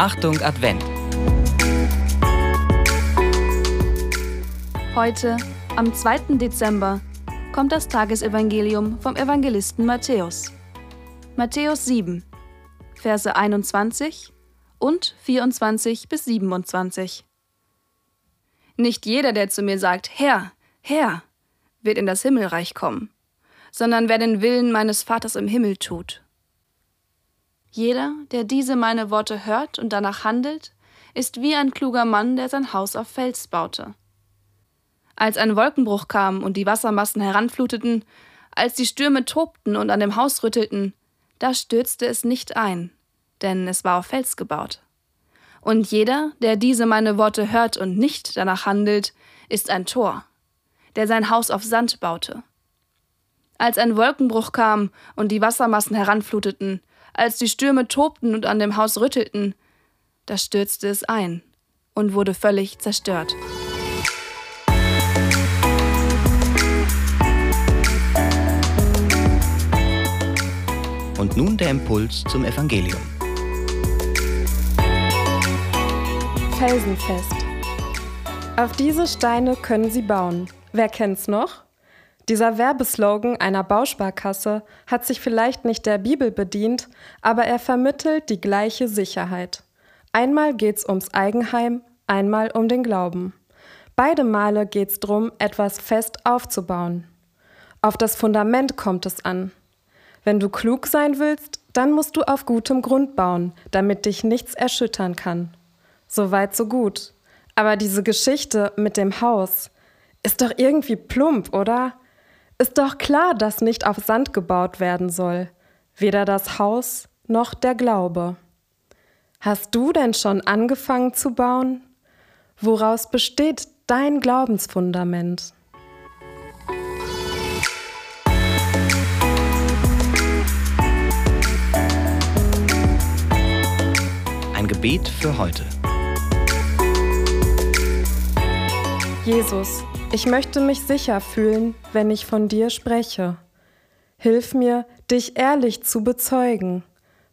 Achtung Advent. Heute, am 2. Dezember, kommt das Tagesevangelium vom Evangelisten Matthäus. Matthäus 7, Verse 21 und 24 bis 27. Nicht jeder, der zu mir sagt, Herr, Herr, wird in das Himmelreich kommen, sondern wer den Willen meines Vaters im Himmel tut. Jeder, der diese meine Worte hört und danach handelt, ist wie ein kluger Mann, der sein Haus auf Fels baute. Als ein Wolkenbruch kam und die Wassermassen heranfluteten, als die Stürme tobten und an dem Haus rüttelten, da stürzte es nicht ein, denn es war auf Fels gebaut. Und jeder, der diese meine Worte hört und nicht danach handelt, ist ein Tor, der sein Haus auf Sand baute. Als ein Wolkenbruch kam und die Wassermassen heranfluteten, als die Stürme tobten und an dem Haus rüttelten, da stürzte es ein und wurde völlig zerstört. Und nun der Impuls zum Evangelium. Felsenfest. Auf diese Steine können Sie bauen. Wer kennt's noch? Dieser Werbeslogan einer Bausparkasse hat sich vielleicht nicht der Bibel bedient, aber er vermittelt die gleiche Sicherheit. Einmal geht's ums Eigenheim, einmal um den Glauben. Beide Male geht's drum, etwas fest aufzubauen. Auf das Fundament kommt es an. Wenn du klug sein willst, dann musst du auf gutem Grund bauen, damit dich nichts erschüttern kann. So weit, so gut. Aber diese Geschichte mit dem Haus ist doch irgendwie plump, oder? Ist doch klar, dass nicht auf Sand gebaut werden soll, weder das Haus noch der Glaube. Hast du denn schon angefangen zu bauen? Woraus besteht dein Glaubensfundament? Ein Gebet für heute. Jesus, ich möchte mich sicher fühlen, wenn ich von dir spreche. Hilf mir, dich ehrlich zu bezeugen,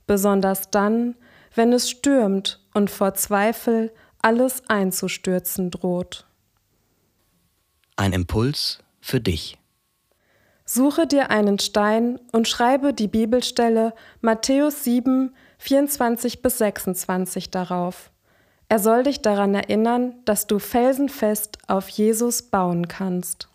besonders dann, wenn es stürmt und vor Zweifel alles einzustürzen droht. Ein Impuls für dich. Suche dir einen Stein und schreibe die Bibelstelle Matthäus 7, 24 bis 26 darauf. Er soll dich daran erinnern, dass du felsenfest auf Jesus bauen kannst.